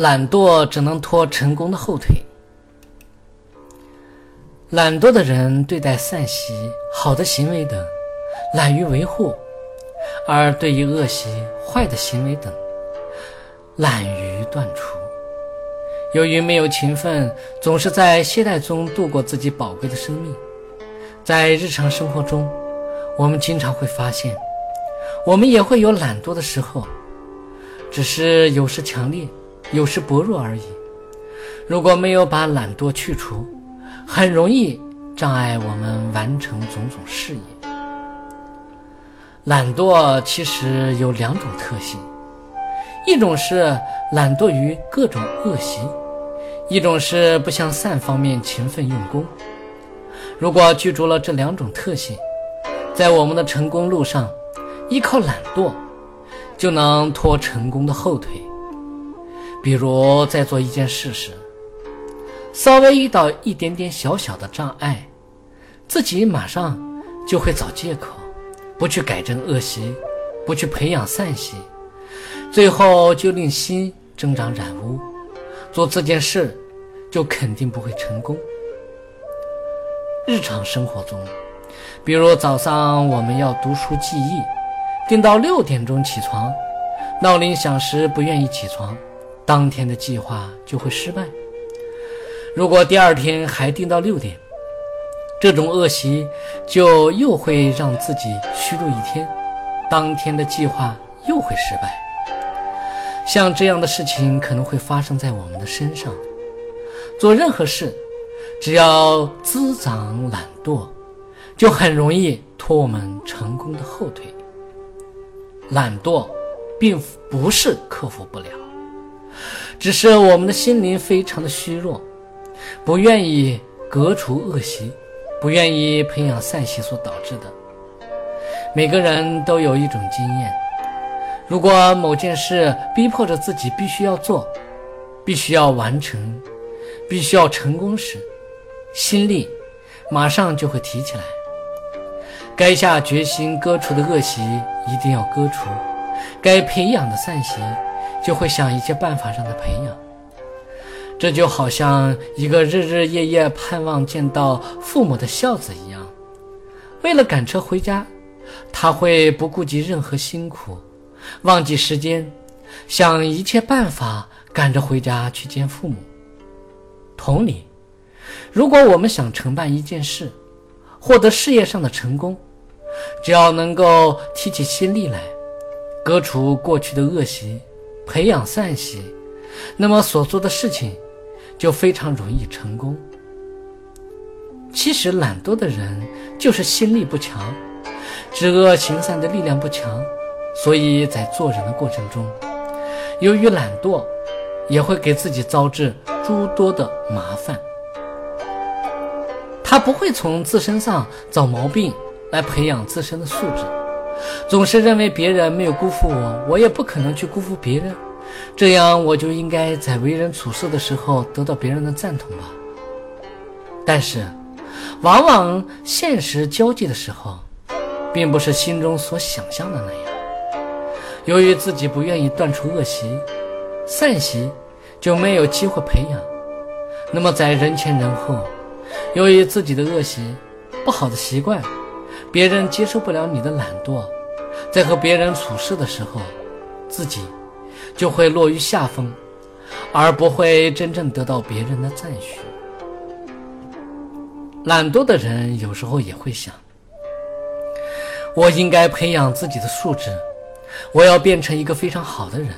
懒惰只能拖成功的后腿。懒惰的人对待善习、好的行为等，懒于维护；而对于恶习、坏的行为等，懒于断除。由于没有勤奋，总是在懈怠中度过自己宝贵的生命。在日常生活中，我们经常会发现，我们也会有懒惰的时候，只是有时强烈。有时薄弱而已。如果没有把懒惰去除，很容易障碍我们完成种种事业。懒惰其实有两种特性：一种是懒惰于各种恶习，一种是不向善方面勤奋用功。如果具足了这两种特性，在我们的成功路上，依靠懒惰就能拖成功的后腿。比如在做一件事时，稍微遇到一点点小小的障碍，自己马上就会找借口，不去改正恶习，不去培养善习，最后就令心增长染污，做这件事就肯定不会成功。日常生活中，比如早上我们要读书记忆，定到六点钟起床，闹铃响时不愿意起床。当天的计划就会失败。如果第二天还定到六点，这种恶习就又会让自己虚度一天，当天的计划又会失败。像这样的事情可能会发生在我们的身上。做任何事，只要滋长懒惰，就很容易拖我们成功的后腿。懒惰，并不是克服不了。只是我们的心灵非常的虚弱，不愿意革除恶习，不愿意培养善习所导致的。每个人都有一种经验：如果某件事逼迫着自己必须要做，必须要完成，必须要成功时，心力马上就会提起来。该下决心割除的恶习一定要割除，该培养的善习。就会想一些办法让他培养，这就好像一个日日夜夜盼望见到父母的孝子一样，为了赶车回家，他会不顾及任何辛苦，忘记时间，想一切办法赶着回家去见父母。同理，如果我们想承办一件事，获得事业上的成功，只要能够提起心力来，割除过去的恶习。培养善习，那么所做的事情就非常容易成功。其实懒惰的人就是心力不强，知恶行善的力量不强，所以在做人的过程中，由于懒惰，也会给自己招致诸多的麻烦。他不会从自身上找毛病来培养自身的素质。总是认为别人没有辜负我，我也不可能去辜负别人，这样我就应该在为人处事的时候得到别人的赞同吧。但是，往往现实交际的时候，并不是心中所想象的那样。由于自己不愿意断除恶习，善习就没有机会培养。那么在人前人后，由于自己的恶习、不好的习惯。别人接受不了你的懒惰，在和别人处事的时候，自己就会落于下风，而不会真正得到别人的赞许。懒惰的人有时候也会想：我应该培养自己的素质，我要变成一个非常好的人。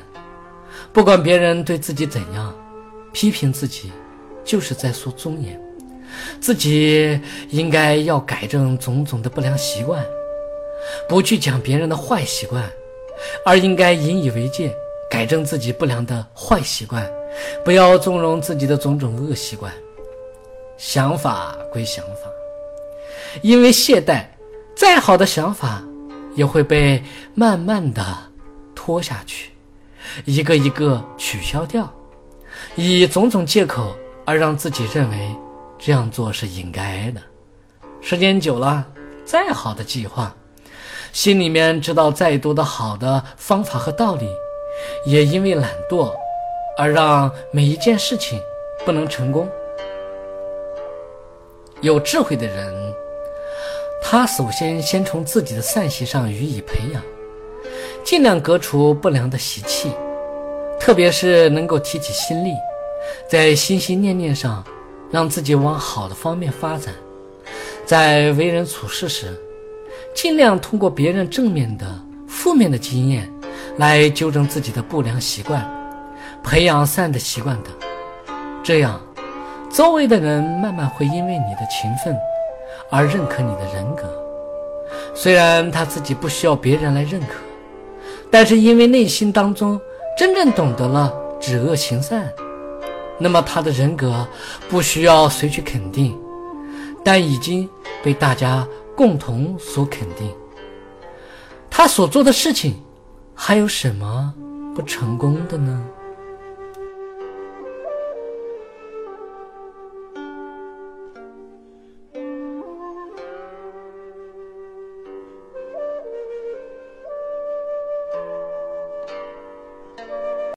不管别人对自己怎样，批评自己，就是在说尊严。自己应该要改正种种的不良习惯，不去讲别人的坏习惯，而应该引以为戒，改正自己不良的坏习惯，不要纵容自己的种种恶习惯。想法归想法，因为懈怠，再好的想法也会被慢慢的拖下去，一个一个取消掉，以种种借口而让自己认为。这样做是应该的。时间久了，再好的计划，心里面知道再多的好的方法和道理，也因为懒惰而让每一件事情不能成功。有智慧的人，他首先先从自己的善习上予以培养，尽量革除不良的习气，特别是能够提起心力，在心心念念上让自己往好的方面发展。在为人处事时，尽量通过别人正面的、负面的经验来纠正自己的不良习惯，培养善的习惯等。这样，周围的人慢慢会因为你的勤奋而认可你的人格。虽然他自己不需要别人来认可，但是因为内心当中真正懂得了止恶行善，那么他的人格不需要谁去肯定。但已经被大家共同所肯定，他所做的事情，还有什么不成功的呢？